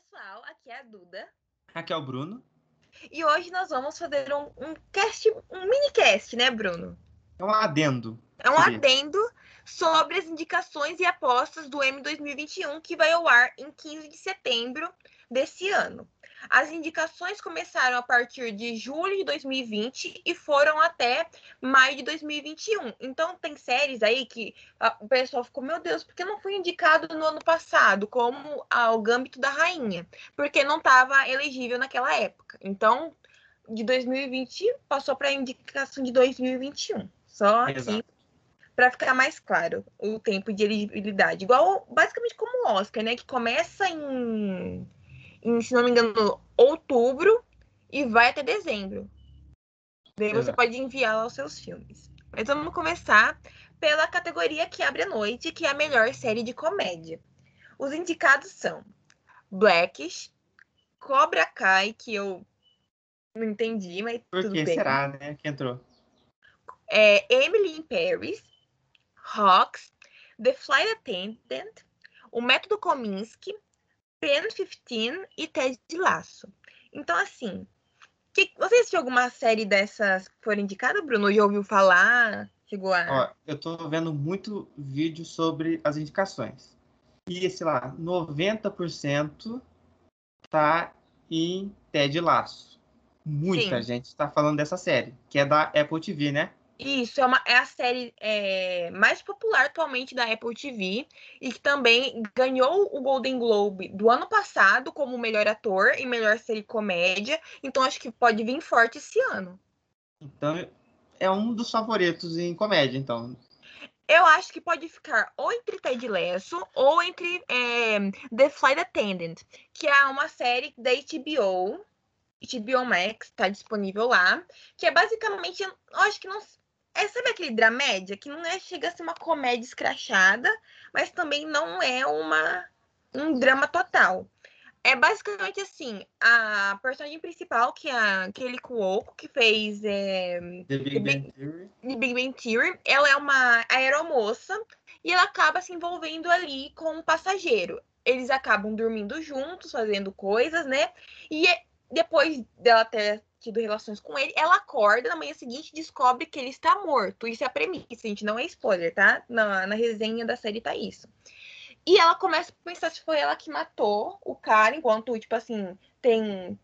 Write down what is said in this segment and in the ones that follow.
pessoal, aqui é a Duda. Aqui é o Bruno. E hoje nós vamos fazer um, um cast, um mini cast, né, Bruno? É um adendo. É um Seria. adendo sobre as indicações e apostas do M 2021 que vai ao ar em 15 de setembro desse ano. As indicações começaram a partir de julho de 2020 e foram até maio de 2021. Então tem séries aí que ah, o pessoal ficou, meu Deus, por que não foi indicado no ano passado, como o Gâmbito da Rainha? Porque não estava elegível naquela época. Então, de 2020 passou para a indicação de 2021. Só aqui para ficar mais claro o tempo de elegibilidade. Igual, basicamente como o Oscar, né? Que começa em, em, se não me engano, outubro e vai até dezembro. Daí você Exato. pode enviar os seus filmes. Mas vamos começar pela categoria que abre a noite, que é a melhor série de comédia. Os indicados são Blackish, Cobra Kai, que eu não entendi, mas Por tudo que bem. será, né? Que entrou. é, Emily in Paris, Hawks, The Flight Attendant, O Método Kominsky, Pen 15 e Ted Laço. Então, assim, que, você assistiu alguma série dessas que foram indicadas, Bruno? Já ouviu falar? Chegou a... Ó, eu tô vendo muito vídeo sobre as indicações. E, sei lá, 90% tá em Ted Laço. Muita Sim. gente tá falando dessa série, que é da Apple TV, né? Isso, é, uma, é a série é, mais popular atualmente da Apple TV e que também ganhou o Golden Globe do ano passado como melhor ator e melhor série comédia. Então acho que pode vir forte esse ano. Então, é um dos favoritos em comédia, então. Eu acho que pode ficar ou entre Ted Lasso ou entre é, The Flight Attendant, que é uma série da HBO, HBO Max, tá disponível lá, que é basicamente, eu acho que não é, sabe aquele dramédia que não é chega a ser uma comédia escrachada, mas também não é uma um drama total. É basicamente assim, a personagem principal, que é a Kelly Cuoco, que fez é, The Big The Bang Theory. de Big Bang Theory, ela é uma aeromoça e ela acaba se envolvendo ali com um passageiro. Eles acabam dormindo juntos, fazendo coisas, né? E é- depois dela ter tido relações com ele, ela acorda na manhã seguinte descobre que ele está morto. Isso é a premissa, gente, não é spoiler, tá? Na, na resenha da série tá isso. E ela começa a pensar se foi ela que matou o cara, enquanto, tipo assim, tem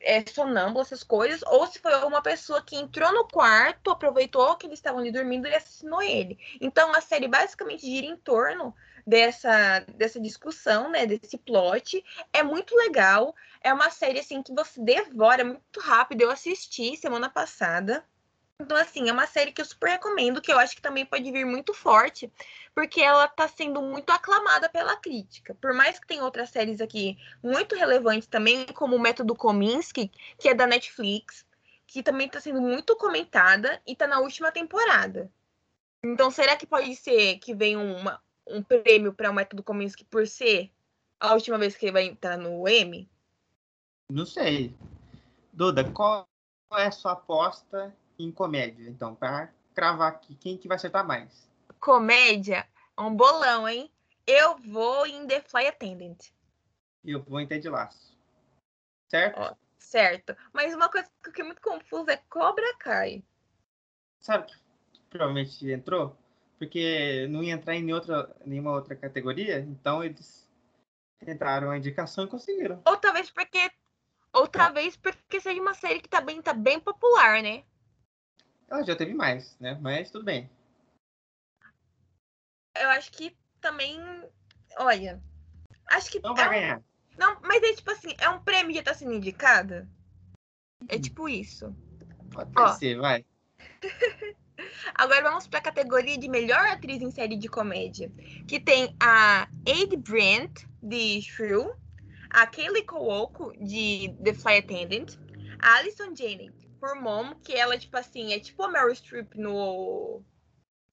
é, sonâmbulo, essas coisas, ou se foi uma pessoa que entrou no quarto, aproveitou que eles estavam ali dormindo e assassinou ele. Então a série basicamente gira em torno dessa, dessa discussão, né, desse plot. É muito legal, é uma série assim que você devora muito rápido. Eu assisti semana passada. Então, assim, é uma série que eu super recomendo, que eu acho que também pode vir muito forte, porque ela tá sendo muito aclamada pela crítica. Por mais que tenha outras séries aqui muito relevantes também, como o Método Kominsky, que é da Netflix, que também está sendo muito comentada e está na última temporada. Então, será que pode ser que venha uma, um prêmio para o Método Kominsky por ser a última vez que ele vai entrar no Emmy? Não sei. Duda, qual é a sua aposta em comédia? Então, para cravar aqui, quem que vai acertar mais? Comédia, é um bolão, hein? Eu vou em The Fly Attendant. Eu vou em Ted Laço. Certo? Ó. Certo. Mas uma coisa que eu fiquei muito confusa é Cobra Kai. Sabe que provavelmente entrou? Porque não ia entrar em nenhuma outra, nenhuma outra categoria, então eles tentaram a indicação e conseguiram. Ou talvez porque. Ou talvez porque seja uma série que também tá bem popular, né? Ela já teve mais, né? Mas tudo bem. Eu acho que também. Olha. Acho que. Não é vai um- ganhar. Não, mas é tipo assim, é um prêmio que tá sendo indicada? É Hum. tipo isso. Pode Ó. ser, vai. Agora vamos pra categoria de melhor atriz em série de comédia. Que tem a Aide Brent, de Shrew, a Kaylee Cuoco, de The Fly Attendant, a Alison Janney, por Mom, que ela, tipo assim, é tipo a Meryl Streep no,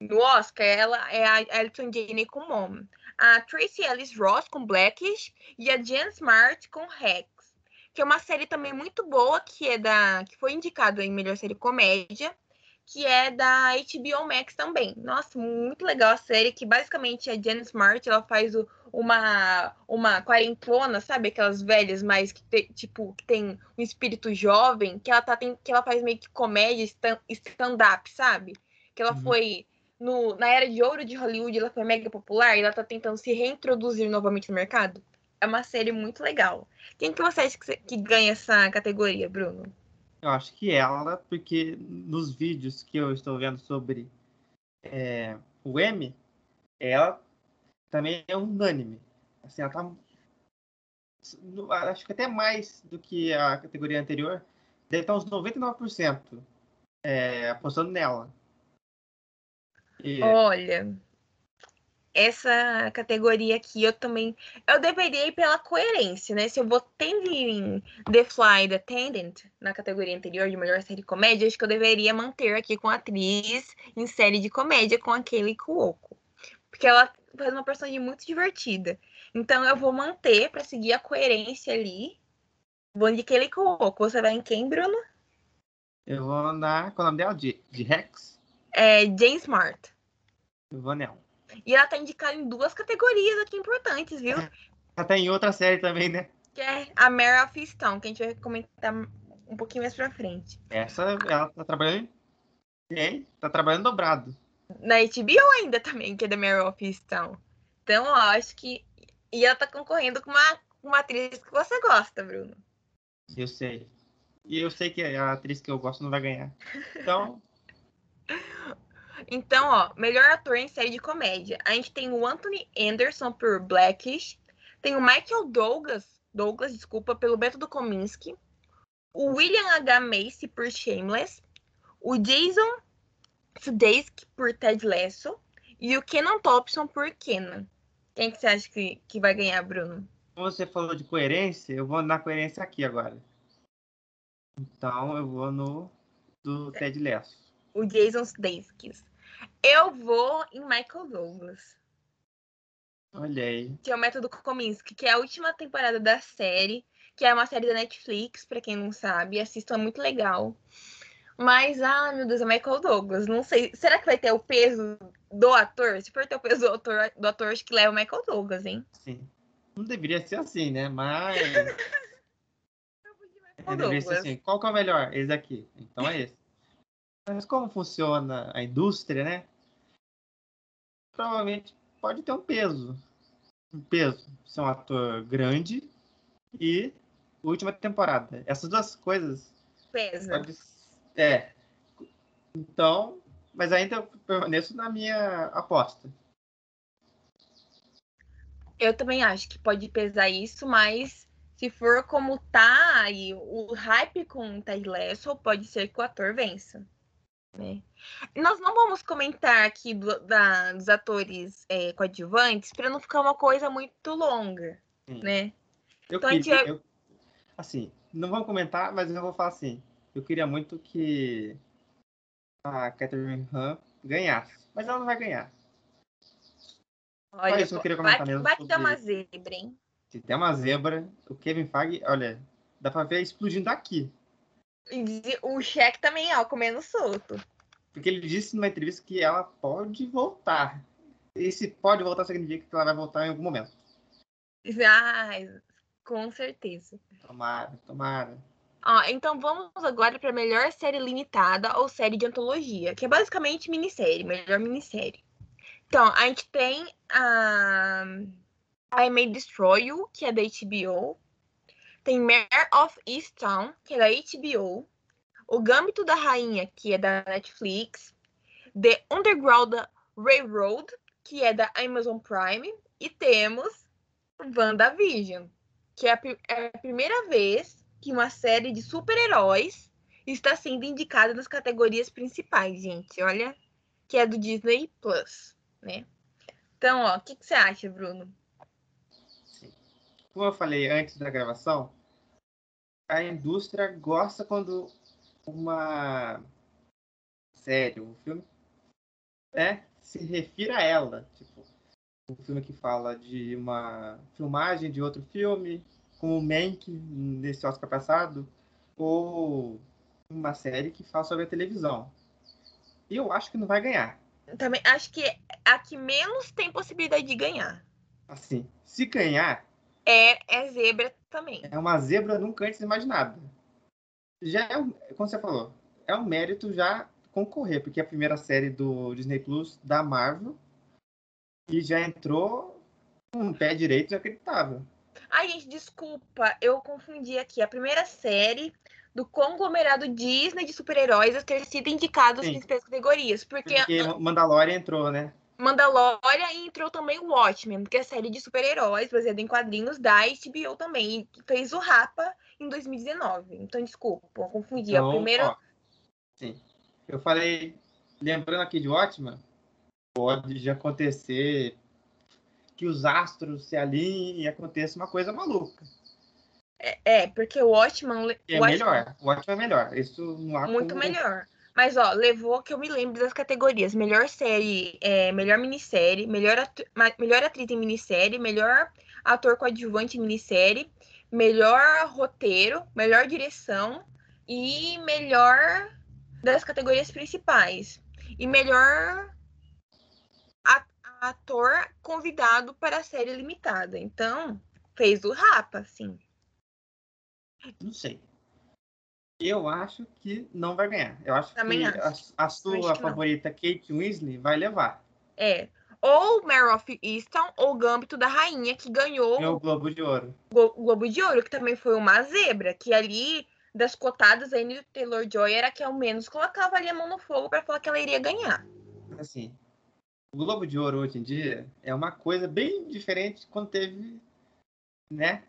no Oscar, ela é a Alison Janney com Mom. A Tracy Ellis Ross com Blackish e a Jen Smart com Rex. Que é uma série também muito boa, que é da. que foi indicado em melhor série comédia que é da HBO Max também. Nossa, muito legal a série, que basicamente a Jen Smart, ela faz o, uma uma quarentona, sabe? Aquelas velhas, mas que te, tipo, que tem um espírito jovem, que ela tá tem, que ela faz meio que comédia stand-up, sabe? Que ela uhum. foi no, na era de ouro de Hollywood, ela foi mega popular e ela tá tentando se reintroduzir novamente no mercado. É uma série muito legal. Quem que você acha que, que ganha essa categoria, Bruno? Eu acho que ela, porque nos vídeos que eu estou vendo sobre é, o M, ela também é unânime. Assim, ela tá. Acho que até mais do que a categoria anterior. Deve estar uns 99% é, apostando nela. E... Olha, essa categoria aqui eu também. Eu deveria ir pela coerência, né? Se eu vou em The Fly, The Attendant, na categoria anterior de melhor série de comédia, acho que eu deveria manter aqui com a atriz em série de comédia com a Kelly Cuoco. Porque ela faz uma personagem muito divertida. Então eu vou manter para seguir a coerência ali. Vou de Kelly Cuoco. Você vai em quem, Bruno? Eu vou andar. Qual é o nome dela? De, de Rex? É Jane Smart. Eu vou nela. E ela tá indicada em duas categorias aqui importantes, viu? Ela tá em outra série também, né? Que é a Mare of Stone, que a gente vai comentar um pouquinho mais pra frente. Essa, ela tá trabalhando. Hein? Tá trabalhando dobrado na HBO ainda também, que é da Mary of Stone. Então, eu acho que. E ela tá concorrendo com uma, uma atriz que você gosta, Bruno. Eu sei. E eu sei que a atriz que eu gosto não vai ganhar. Então. então, ó, melhor ator em série de comédia. A gente tem o Anthony Anderson por Blackish. Tem o Michael Douglas, Douglas, desculpa, pelo Método Kominsky. O William H. Macy por Shameless. O Jason Sudeikis por Ted Lasso e o Kenan Thompson por Kenan. Quem que você acha que, que vai ganhar, Bruno? Você falou de coerência, eu vou na coerência aqui agora. Então eu vou no do Ted Lasso. O Jason Sudeikis. Eu vou em Michael Douglas. Olha aí. Que é o Método Kominsky, que é a última temporada da série, que é uma série da Netflix, para quem não sabe. Assistam, é muito legal. Mas, ah, meu Deus, é Michael Douglas. Não sei. Será que vai ter o peso do ator? Se for ter o peso do ator, do ator acho que leva o Michael Douglas, hein? Sim. Não deveria ser assim, né? Mas. é, deveria ser assim. Qual que é o melhor? Esse aqui. Então é esse. Mas como funciona a indústria, né? Provavelmente pode ter um peso. Um peso. Ser um ator grande e última temporada. Essas duas coisas. Pesa. Pode é. Então, mas ainda eu permaneço na minha aposta. Eu também acho que pode pesar isso, mas se for como tá aí o hype com o Ted Lasso, pode ser que o ator vença. Né? Nós não vamos comentar aqui do, da, dos atores é, coadjuvantes para não ficar uma coisa muito longa, Sim. né? Eu então, queria, gente... eu, assim, não vamos comentar, mas eu vou falar assim eu queria muito que a Catherine Han ganhasse. Mas ela não vai ganhar. Olha, isso eu queria comentar vai, mesmo. Vai ter uma zebra, hein? Se tem uma zebra, o Kevin Feige, olha, dá pra ver explodindo aqui. O cheque também, ó, comendo solto. Porque ele disse numa entrevista que ela pode voltar. E se pode voltar, significa que ela vai voltar em algum momento. Ah, com certeza. Tomara, tomara. Ó, então vamos agora para melhor série limitada ou série de antologia, que é basicamente minissérie, melhor minissérie. Então, a gente tem a I May Destroy You, que é da HBO. Tem Mare of Easttown, que é da HBO. O Gâmbito da Rainha, que é da Netflix. The Underground Railroad, que é da Amazon Prime. E temos WandaVision, que é a, é a primeira vez que uma série de super-heróis está sendo indicada nas categorias principais, gente. Olha, que é do Disney Plus, né? Então, ó, o que, que você acha, Bruno? Como eu falei antes da gravação, a indústria gosta quando uma série, um filme, né, se refira a ela. Tipo, um filme que fala de uma filmagem de outro filme, como o Mank nesse Oscar passado, ou uma série que fala sobre a televisão. Eu acho que não vai ganhar. Também acho que é a que menos tem possibilidade de ganhar. Assim, se ganhar, É, é zebra também. é uma zebra nunca antes imaginada. Já é, como você falou, é um mérito já concorrer, porque é a primeira série do Disney Plus da Marvel e já entrou com um pé direito inacreditável. Ai, gente, desculpa, eu confundi aqui. A primeira série do conglomerado Disney de super-heróis a ter sido indicado as Sim. principais categorias. Porque Porque Mandalorian entrou, né? Mandalorian e entrou também o Watchmen, que é a série de super-heróis baseada em quadrinhos da HBO também. E fez o Rapa em 2019. Então, desculpa, eu confundi. Então, a primeira. ó, sim. Eu falei, lembrando aqui de Ótima, pode já acontecer que os astros se alinhem e aconteça uma coisa maluca. É, porque o Watchmen. É Watchmen- melhor. O Ótima é melhor. Isso não há Muito como- melhor. Mas, ó, levou que eu me lembre das categorias: melhor série, é, melhor minissérie, melhor, atu- melhor atriz em minissérie, melhor ator coadjuvante em minissérie, melhor roteiro, melhor direção e melhor das categorias principais. E melhor ator convidado para a série limitada. Então, fez o Rapa, sim. Não sei. Eu acho que não vai ganhar. Eu acho Também que acho. a, a sua que não. favorita, Kate Winslet, vai levar. É. Ou Mare of Easton ou Gambito da Rainha, que ganhou Meu Globo de Ouro. O Globo de Ouro, que também foi uma zebra, que ali, das cotadas, a Anya Taylor-Joy era a que ao menos colocava ali a mão no fogo para falar que ela iria ganhar. Assim, o Globo de Ouro hoje em dia é uma coisa bem diferente quando teve, né,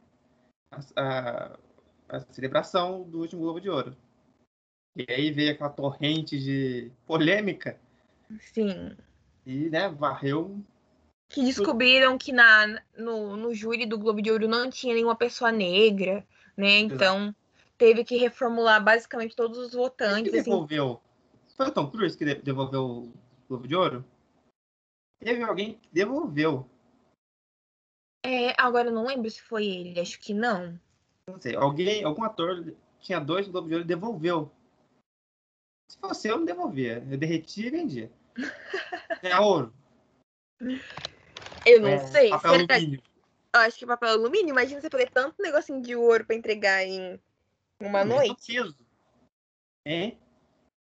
a, a- a celebração do último Globo de Ouro. E aí veio aquela torrente de polêmica Sim. e, né, varreu. Que descobriram que na, no, no júri do Globo de Ouro não tinha nenhuma pessoa negra, né? Então teve que reformular basicamente todos os Quem votantes. Assim, devolveu? Foi o Tom Cruise que de- devolveu o Globo de Ouro? Teve alguém que devolveu. é, agora eu não lembro se foi ele, acho que não. Não sei, alguém, algum ator tinha dois Globo de Ouro e devolveu. Se fosse eu, não devolvia. Eu derretia e vendia. É ouro. Eu não É, sei. Papel será- alumínio. Eu acho que papel alumínio, imagina você poder tanto negocinho de ouro pra entregar em uma Mas noite. o peso. Hein?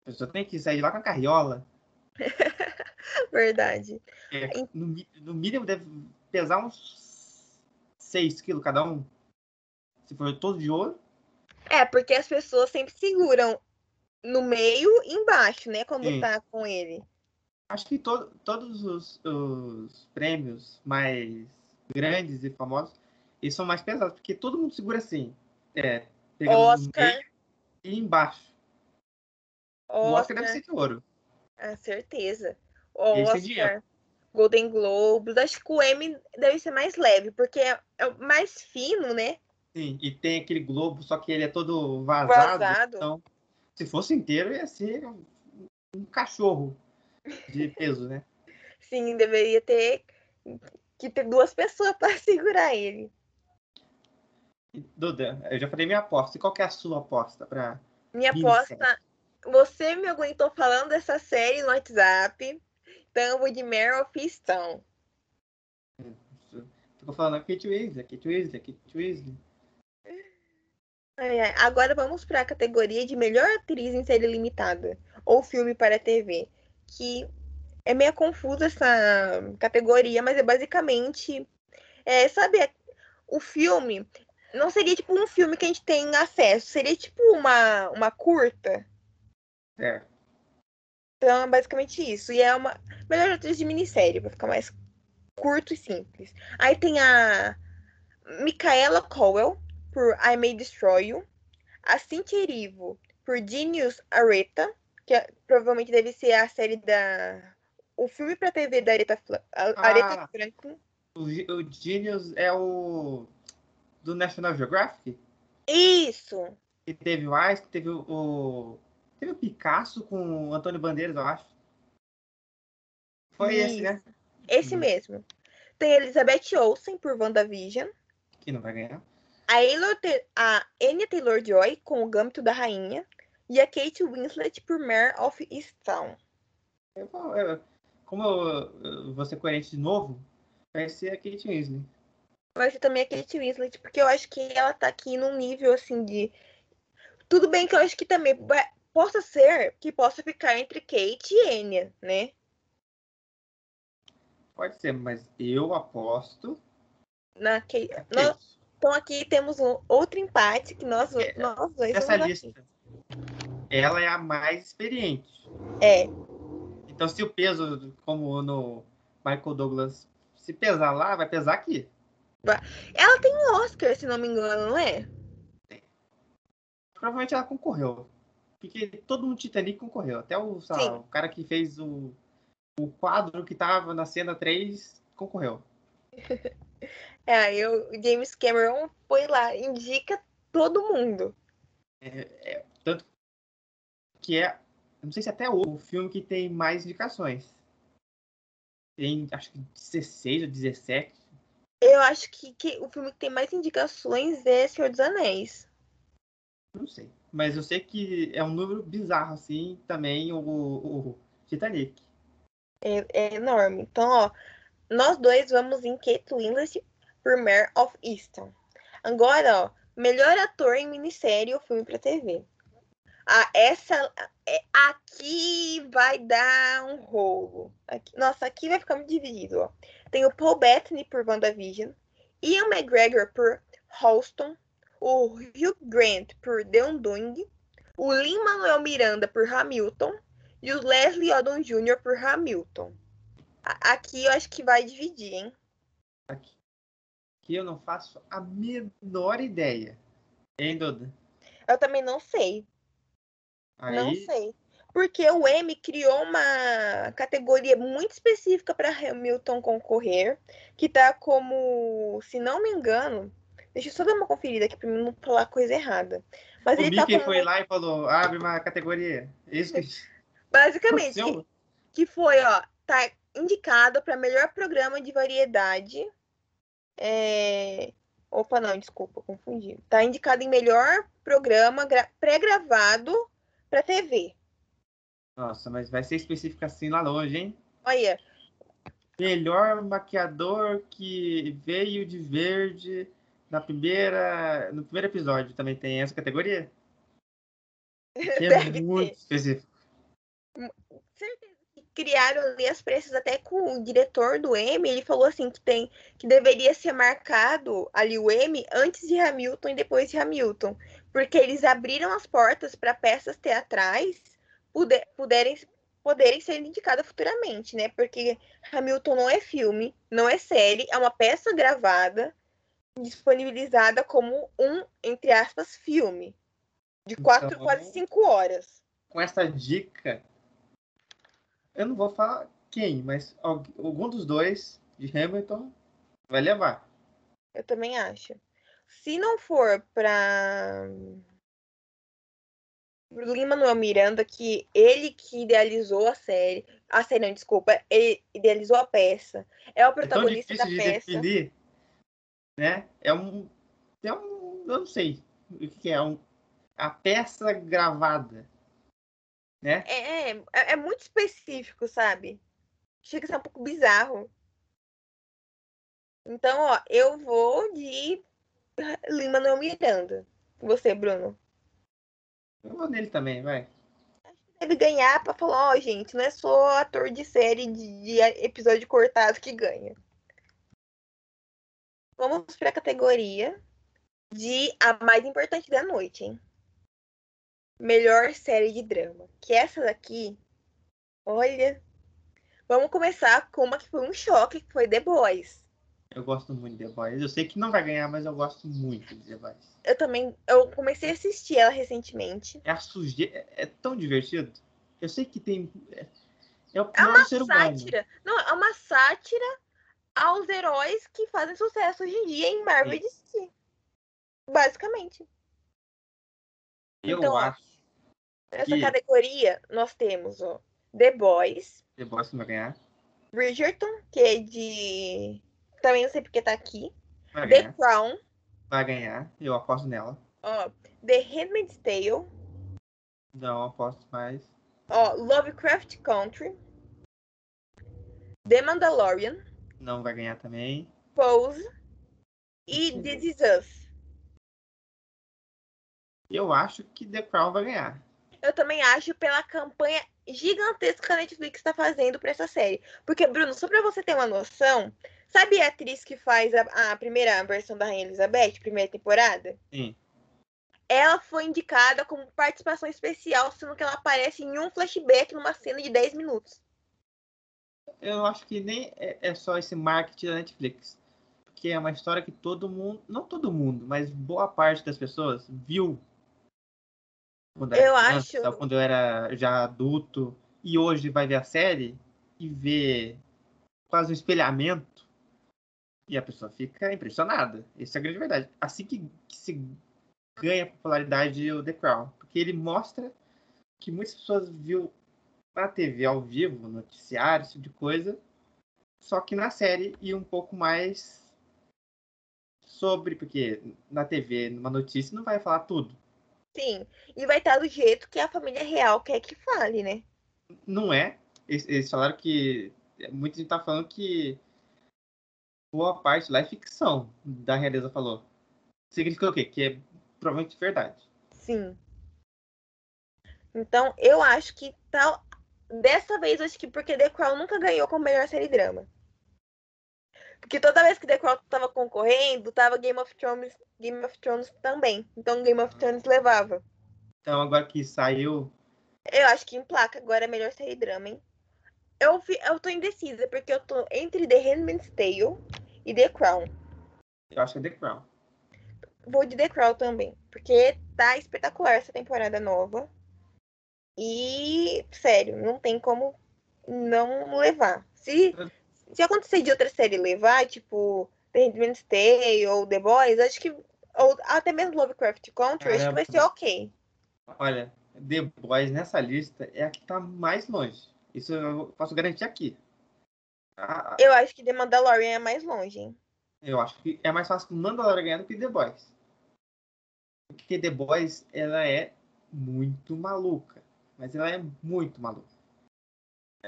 A pessoa tem que sair de lá com a carriola. Verdade. É, no, no mínimo deve pesar uns 6 quilos cada um. Se for todo de ouro. É, porque as pessoas sempre seguram no meio e embaixo, né? Quando Sim. tá com ele. Acho que to- todos os, os prêmios mais grandes e famosos, eles são mais pesados, porque todo mundo segura assim. É, Oscar, e embaixo. O Oscar deve ser de ouro. a certeza. Esse é Oscar. Golden Globes. Acho que o M deve ser mais leve, porque é, é o mais fino, né? Sim, e tem aquele globo, só que ele é todo vazado. Vazado. Então, se fosse inteiro, ia ser um, um cachorro de peso, né? Sim, deveria ter que ter duas pessoas para segurar ele. Duda, eu já falei minha aposta. E qual é a sua aposta? Pra... Minha aposta. Você me aguentou falando dessa série no WhatsApp. Então eu vou de Meryl Fistão. Ficou falando Kate Weasley, Kate Weasley, Kate Weasley. Ai. Agora vamos para a categoria de melhor atriz em série limitada ou filme para TV, que é meio confusa essa categoria, mas é basicamente, é, sabe, o filme não seria tipo um filme que a gente tem acesso, seria tipo uma, uma curta. É. Então é basicamente isso. E é uma melhor atriz de minissérie, para ficar mais curto e simples. Aí tem a Micaela Cowell, por I May Destroy You. A Cynthia Erivo, por Genius Areta, que é- provavelmente deve ser a série da. O filme pra TV da Aretha, Ah. Aretha Franklin. O, o Genius é o do National Geographic. Isso! Que teve o Einstein, teve o, Teve o Picasso com o Antônio Bandeiras, eu acho. Foi esse, né? Esse Hum. mesmo. Tem Elizabeth Olsen, por WandaVision. Que não vai ganhar. A, Taylor, a Anya Taylor-Joy com o Gâmbito da Rainha e a Kate Winslet por Mare of Easttown. Eu, eu, como eu, eu vou ser coerente de novo, vai ser a Kate Winslet. Vai ser também a Kate Winslet, porque eu acho que ela tá aqui num nível assim de. Tudo bem que eu acho que também possa ser que possa ficar entre Kate e Enya, né? Pode ser, mas eu aposto. Na Kate. Nós... Então aqui temos um outro empate que nós, é, nós dois. Essa lista. Ela é a mais experiente. É. Então, se o peso, como no Michael Douglas, se pesar lá, vai pesar aqui. Ela tem um Oscar, se não me engano, não é? Tem. Provavelmente ela concorreu. Porque todo mundo Titanic concorreu. Até o, lá, o cara que fez o, o quadro que tava na cena 3 concorreu. é, eu, o James Cameron foi lá, indica todo mundo. É, é, tanto que é não sei se até o filme que tem mais indicações. Tem, acho que 16 ou 17. Eu acho que, que o filme que tem mais indicações é Senhor dos Anéis. Não sei. Mas eu sei que é um número bizarro, assim, também o, o Titanic. É, é, enorme. Então, ó, nós dois vamos em Kate Winslet por Mare of Easton. Agora, ó, melhor ator em minissérie ou filme para TV. Ah, essa é, aqui vai dar um rolo. Aqui, nossa, aqui vai ficar muito dividido. Ó. Tem o Paul Bettany por WandaVision, Ian McGregor por Halston, o Hugh Grant por The Undoing, o Lin-Manuel Miranda por Hamilton e o Leslie Odom Jr. por Hamilton. Aqui eu acho que vai dividir, hein? Aqui, aqui eu não faço a menor ideia. Hein, Duda? Eu também não sei. Aí... Não sei. Porque o M criou uma categoria muito específica para Hamilton concorrer, que tá como, se não me engano, deixa eu só dar uma conferida aqui para não falar coisa errada. Mas o ele Mickey tá foi lá e falou, abre uma categoria. Isso que... Basicamente, que, que, foi, ó, tá indicado para melhor programa de variedade. É... Opa, não, desculpa, confundi. Tá indicado em melhor programa pré-gravado para TV. Nossa, mas vai ser específico assim lá longe, hein? Olha. Melhor maquiador que veio de verde na primeira, no primeiro episódio também tem essa categoria? é muito ter. específico. Certeza que criaram ali as preços até com o diretor do M, ele falou assim que tem que deveria ser marcado ali o M antes de Hamilton e depois de Hamilton, porque eles abriram as portas para peças teatrais puder, puderem, poderem ser indicadas futuramente, né? Porque Hamilton não é filme, não é série, é uma peça gravada, disponibilizada como um, entre aspas, filme. De quatro, então, quase cinco horas. Com essa dica, eu não vou falar quem, mas algum dos dois de Hamilton vai levar. Eu também acho. Se não for para Lima Manuel Miranda, que ele que idealizou a série. A série, não, desculpa, ele idealizou a peça. É o protagonista é tão difícil da de peça. Definir, né? É um. É um. Eu não sei o que é. Um, a peça gravada. Né? É, é, é muito específico, sabe? Chega a ser um pouco bizarro. Então, ó, eu vou de Lima Manuel Miranda. Você, Bruno? Eu vou nele também, vai. Deve ganhar pra falar, ó, gente, não é só ator de série de, de episódio cortado que ganha. Vamos pra categoria de a mais importante da noite, hein? Melhor série de drama. Que essa daqui, olha. Vamos começar com uma que foi um choque, que foi The Boys. Eu gosto muito de The Boys. Eu sei que não vai ganhar, mas eu gosto muito de The Boys. Eu também. Eu comecei a assistir ela recentemente. É a sujeira. É, é tão divertido. Eu sei que tem. É, é o é uma ser sátira. humano. Não, é uma sátira aos heróis que fazem sucesso hoje em dia em Marvel e DC. Basicamente. Eu então, acho. Nessa que... categoria, nós temos ó, The Boys. The Boys vai ganhar. Bridgerton, que é de também não sei porque tá aqui. Vai The ganhar. Crown. Vai ganhar, eu aposto nela. Ó, The Handmaid's Tale. Não, aposto mais. Ó, Lovecraft Country. The Mandalorian, Não vai ganhar também. Pose e. This Is Us. Eu acho que The Crown vai ganhar. Eu também acho pela campanha gigantesca que a Netflix está fazendo para essa série. Porque, Bruno, só para você ter uma noção, sabe a atriz que faz a, a primeira versão da Rainha Elizabeth, primeira temporada? Sim. Ela foi indicada como participação especial, sendo que ela aparece em um flashback numa cena de 10 minutos. Eu acho que nem é, é só esse marketing da Netflix. Porque é uma história que todo mundo, não todo mundo, mas boa parte das pessoas viu. Quando era Eu criança, acho- quando eu era já adulto. E hoje vai ver a série e vê quase um espelhamento. E a pessoa fica impressionada. Essa é a grande verdade. Assim que, que se ganha popularidade o The Crown. Porque ele mostra que muitas pessoas viu na TV ao vivo, noticiário, esse tipo de coisa. Só que na série e um pouco mais sobre, porque na TV, numa notícia, não vai falar tudo. Sim. E vai estar do jeito que a família real quer que fale, né? Não é. Eles, eles falaram que. Muita gente tá falando que boa parte lá é ficção, da realeza falou. Significa o quê? Que é provavelmente verdade. Sim. Então, eu acho que tal. Dessa vez, acho que porque The Crown nunca ganhou como melhor série drama. Porque toda vez que The Crown tava concorrendo, tava Game of Thrones, Game of Thrones também. Então Game of Thrones levava. Então agora que saiu. Eu acho que em placa agora é melhor série drama, hein? Eu, eu tô indecisa, porque eu tô entre The Handmaid's Tale e The Crown. Eu acho que é The Crown. Vou de The Crown também, porque tá espetacular essa temporada nova. E, sério, não tem como não levar. Se, se acontecer de outra série levar, tipo The Handmaid's Tale ou The Boys, acho que. Ou até mesmo Lovecraft Country, acho que vai ser ok. Olha, The Boys nessa lista é a que tá mais longe. Isso eu posso garantir aqui. A- Eu acho que The Mandalorian é mais longe, hein? Eu acho que é mais fácil Mandalorian ganhar do que The Boys. Porque The Boys, ela é muito maluca. Mas ela é muito maluca.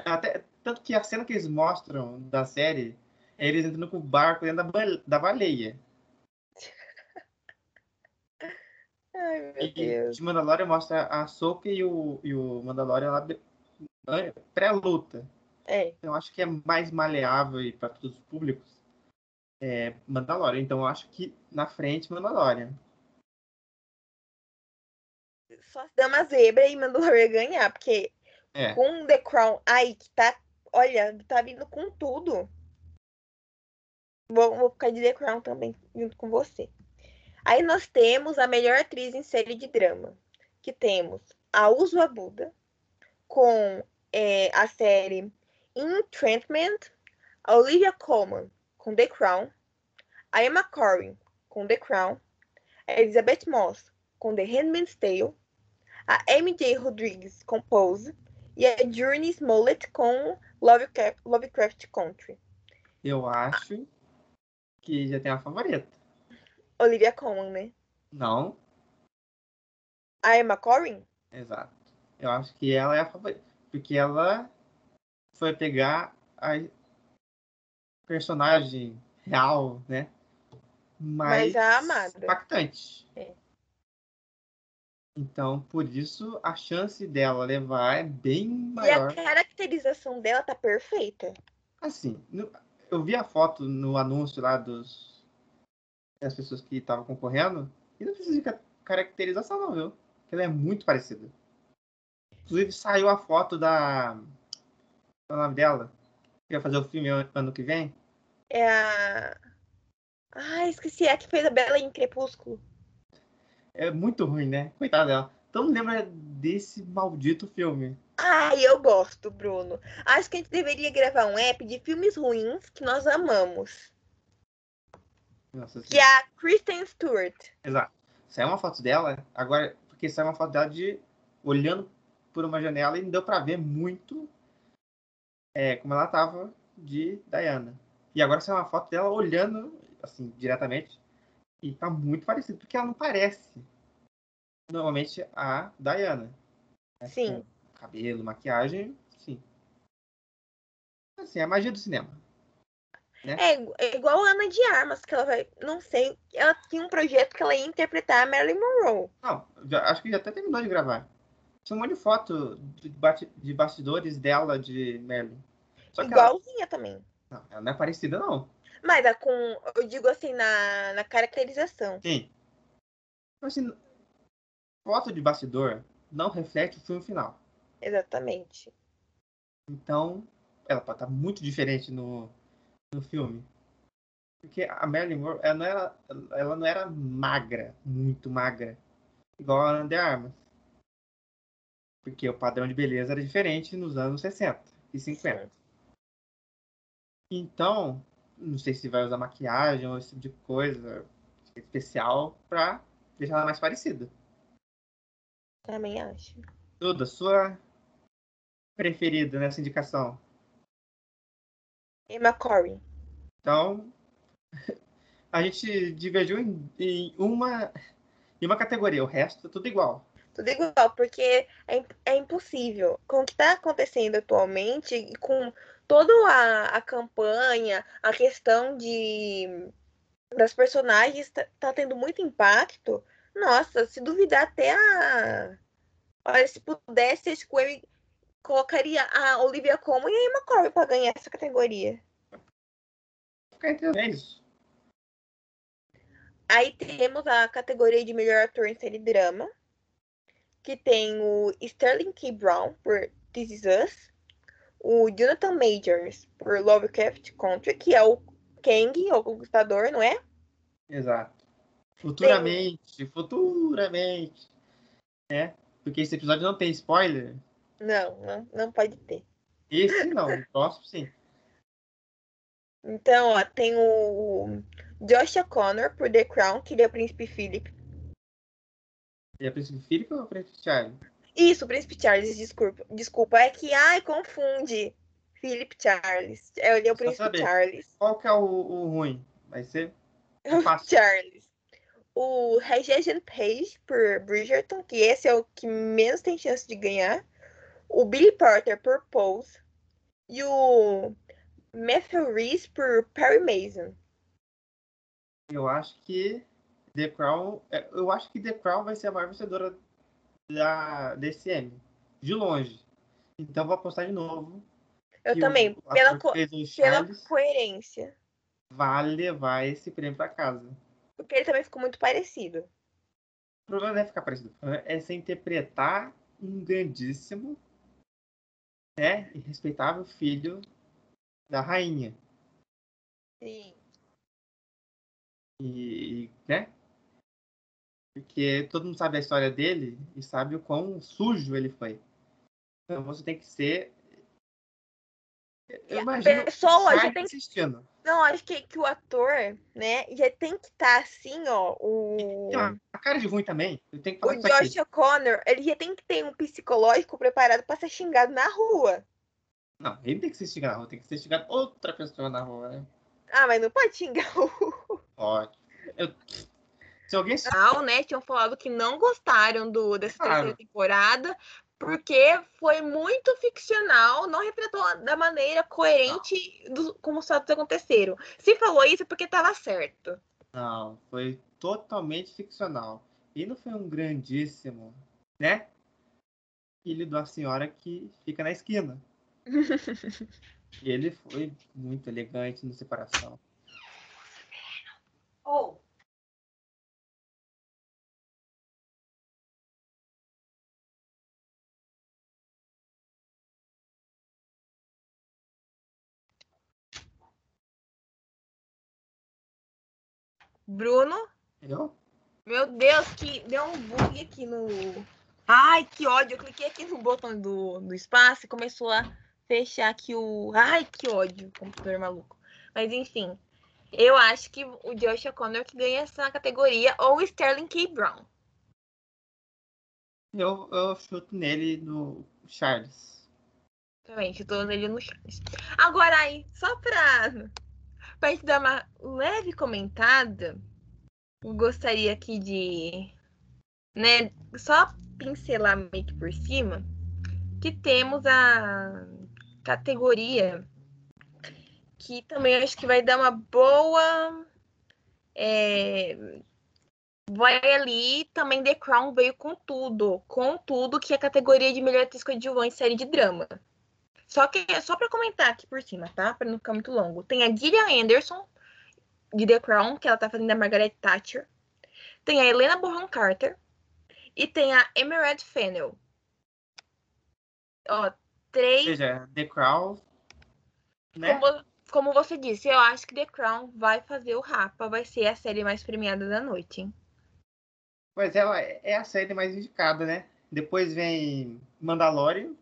Até, tanto que a cena que eles mostram da série é eles entrando com o barco dentro da, da baleia. Ai, meu E Deus. de Mandalorian mostra a Soka e o, e o Mandalorian lá pré-luta. É. Então, eu acho que é mais maleável e para todos os públicos é Mandalorian. Então, eu acho que na frente, Mandalorian. Só se der uma zebra e Mandalorian ganhar, porque É. com The Crown aí, que tá. Olha, tá vindo com tudo. Vou, vou ficar de The Crown também, junto com você. Aí nós temos a melhor atriz em série de drama. Que temos a Uso Buda com é, a série Entrapment, a Olivia Colman com The Crown, a Emma Corrin com The Crown, a Elizabeth Moss com The Handmaid's Tale, a MJ Rodrigues com Pose e a Journey Smollett com Lovecraft, Lovecraft Country. Eu acho que já tem a favorita. Olivia Colman, né? Não, A Emma Corrin? exato. Eu acho que ela é a favorita. Porque ela foi pegar a personagem real, né? Mais Mas a amada. impactante. É. Então, por isso, a chance dela levar é bem E maior. a caracterização dela tá perfeita. Assim, no- eu vi a foto no anúncio lá dos das pessoas que estavam concorrendo e não precisa de ca- caracterização não, viu? Porque ela é muito parecida. Inclusive saiu a foto da qual é o nome dela? Que vai fazer o filme an- ano que vem. É a. Ah, esqueci. É a que fez a Bela em Crepúsculo. É muito ruim, né? Coitada dela. Então lembra desse maldito filme. Ai, eu gosto, Bruno. Acho que a gente deveria gravar um app de filmes ruins que nós amamos. Nossa Que é a Kristen Stewart. Exato. Saiu uma foto dela, agora, porque saiu uma foto dela de olhando por uma janela e não deu pra ver muito é, como ela tava de Diana. E agora saiu uma foto dela olhando, assim, diretamente, e tá muito parecido, porque ela não parece normalmente a Diana. né? Sim. Com cabelo, maquiagem, sim. Assim, é a magia do cinema. É, é igual a Ana de Armas, que ela vai. Não sei. Ela tinha um projeto que ela ia interpretar a Marilyn Monroe. Não, já- acho que já até terminou de gravar. Tinha um monte de foto de, bate- de bastidores dela, de. Só que ela, Igualzinha também. não, ela não é parecida, não. Mas a com. Eu digo assim, na, na caracterização. Sim. Mas, assim, foto de bastidor não reflete o filme final. Exatamente. Então, ela pode estar muito diferente no, no filme. Porque a Marilyn Monroe, ela não, era, ela não era magra, muito magra, igual a de Armas. Porque o padrão de beleza era diferente nos anos 60 e 50. Então, não sei se vai usar maquiagem ou esse tipo de coisa especial pra deixar ela mais parecida. Também acho. Duda, sua preferida nessa indicação? Emma Corrin. Então, a gente divergiu em, em uma, em uma categoria, o resto é tudo igual. Tudo igual, porque é, é impossível. Com o que está acontecendo atualmente, e com toda a, a campanha, a questão de das personagens tá, tá tendo muito impacto. Nossa, se duvidar até a. Olha, se pudesse, acho que colocaria a Olivia Colman e a Emma Corrin para ganhar essa categoria. É isso. Aí temos a categoria de melhor ator em série drama, que tem o Sterling K. Brown por This Is Us, o Jonathan Majors por Lovecraft Country, que é o Kang, o conquistador, não é? Exato. Futuramente, futuramente. É, porque esse episódio não tem spoiler. Não, não, não pode ter. Esse não, o próximo sim. Então, ó, tem o Josh O'Connor por The Crown, que ele é o Príncipe Philip. E é Príncipe Philip ou Príncipe Charlie? Isso, o Príncipe Charles, desculpa. Desculpa, é que, ai, confunde. Philip Charles. É, é o Príncipe saber. Charles. Qual que é o, o ruim? Vai ser. Charles. O Regent Page por Bridgerton, que esse é o que menos tem chance de ganhar. O Billy Porter por Pose. E o Matthew Reese por Perry Mason. Eu acho que The Crown. é, Eu acho que The Crown vai ser a maior vencedora da, desse M. De longe. Então vou apostar de novo. Eu também, o pela, co- pela coerência. vai levar esse prêmio pra casa. Porque ele também ficou muito parecido. O problema não é ficar parecido. É você interpretar um grandíssimo né, e respeitável filho da rainha. Sim. E, né? Porque todo mundo sabe a história dele e sabe o quão sujo ele foi. Então você tem que ser. Eu imagino pessoa já Charlie tem- assistindo. Não, acho que, que o ator, né, já tem que estar assim, ó. O, Tem uma a cara de ruim também. Eu tenho que o falar aqui. Josh O'Connor, ele já tem que ter um psicológico preparado pra ser xingado na rua. Não, ele tem que ser xingado na rua, tem que ser xingado outra pessoa na rua, né? Ah, mas não pode xingar o. Pode. Eu- Se alguém Não, né? Tinham falado que não gostaram do, dessa Claro. terceira temporada, porque foi muito ficcional, não refletou da maneira coerente do, como os fatos aconteceram. Se falou isso é porque tava certo. Não, foi totalmente ficcional. E não foi um grandíssimo, né? Filho uma senhora que fica na esquina. E ele foi muito elegante na separação. Oh. Bruno, Eu? meu Deus, que deu um bug aqui no. Ai, que ódio! Eu cliquei aqui no botão do, do espaço e começou a fechar aqui o. Ai, que ódio! Computador maluco. Mas enfim, eu acho que o Josh O'Connor que ganha essa categoria ou o Sterling K. Brown. Eu, eu chuto nele no Charles. Também, chutou nele no Charles. Agora aí, só pra, pra gente dar uma leve comentada, gostaria aqui de, né, só pincelar meio que por cima, que temos a categoria que também acho que vai dar uma boa. É, vai ali também The Crown veio com tudo, com tudo que é a categoria de melhor atriz coadjuvante série de drama. Só que só para comentar aqui por cima, tá? Para não ficar muito longo. Tem a Gillian Anderson de The Crown, que ela tá fazendo a Margaret Thatcher. Tem a Helena Bonham Carter e tem a Emerald Fennel. Ó, três. Ou seja, The Crown, né? Como, como você disse, eu acho que The Crown vai fazer o Rapa, vai ser a série mais premiada da noite, hein? Pois é, é a série mais indicada, né? Depois vem Mandalorian,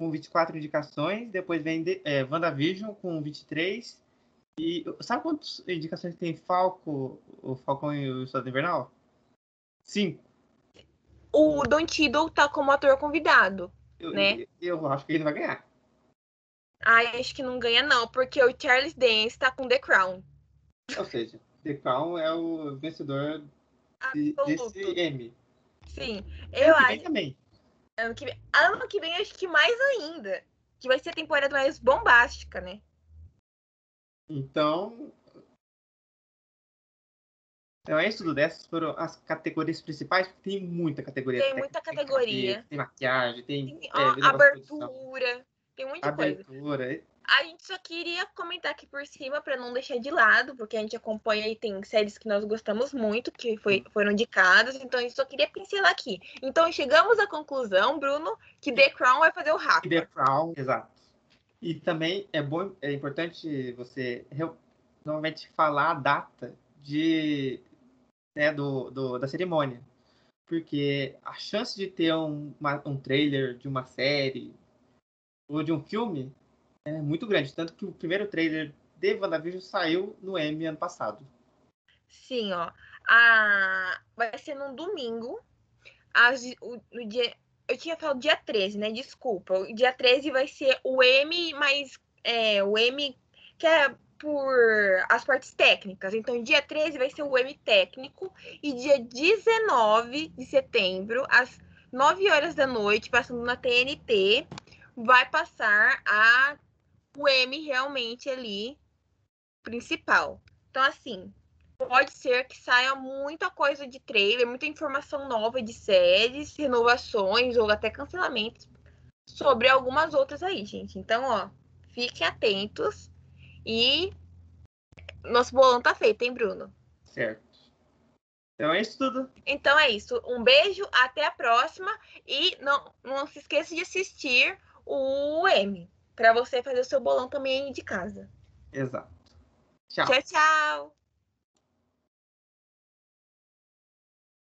com 24 indicações. Depois vem é, WandaVision, com 23. E sabe quantas indicações tem Falco, o Falcão e o Estado Invernal? Cinco. O Don Tiddle tá como ator convidado, Eu, né? eu, acho que ele vai ganhar. Ai, acho que não ganha não, porque o Charles Dance tá com The Crown. Ou seja, The Crown é o vencedor de, desse M. Sim, eu acho. também. Ano que vem, ano que vem acho que mais ainda. Que vai ser a temporada mais bombástica, né? Então. Então é isso, Dudu. Essas foram as categorias principais, porque tem muita categoria. Tem muita Tem categoria. cabelo, Tem maquiagem, tem. Tem, é, ó, abertura, tem muita coisa. abertura. A gente só queria comentar aqui por cima para não deixar de lado, porque a gente acompanha e tem séries que nós gostamos muito, que foi, foram indicadas, então a gente só queria pincelar aqui. Então chegamos à conclusão, Bruno, que The Crown vai fazer o Rafa. The Crown, exato. E também é bom, é importante você normalmente falar a data de, né, do, do- da cerimônia. Porque a chance de ter um, uma- um trailer de uma série ou de um filme é muito grande. Tanto que o primeiro trailer de WandaVision saiu no Emmy ano passado. Sim, ó. A... Vai ser num domingo. Às... O... No dia... Eu tinha falado dia 13, né? Desculpa. O dia 13 vai ser o M, mas é, o M que é por as partes técnicas. Então, dia 13 vai ser o M técnico. E dia 19 de setembro, às 9 horas da noite, passando na TNT, vai passar a o M realmente ali principal. Então, assim, pode ser que saia muita coisa de trailer, muita informação nova de séries, renovações ou até cancelamentos sobre algumas outras aí, gente. Então, ó, fiquem atentos e nosso bolão tá feito, hein, Bruno? Certo. Então é isso tudo. Então é isso. Um beijo, até a próxima e não, não se esqueça de assistir o M para você fazer o seu bolão também aí de casa. Exato. Tchau. Tchau, tchau.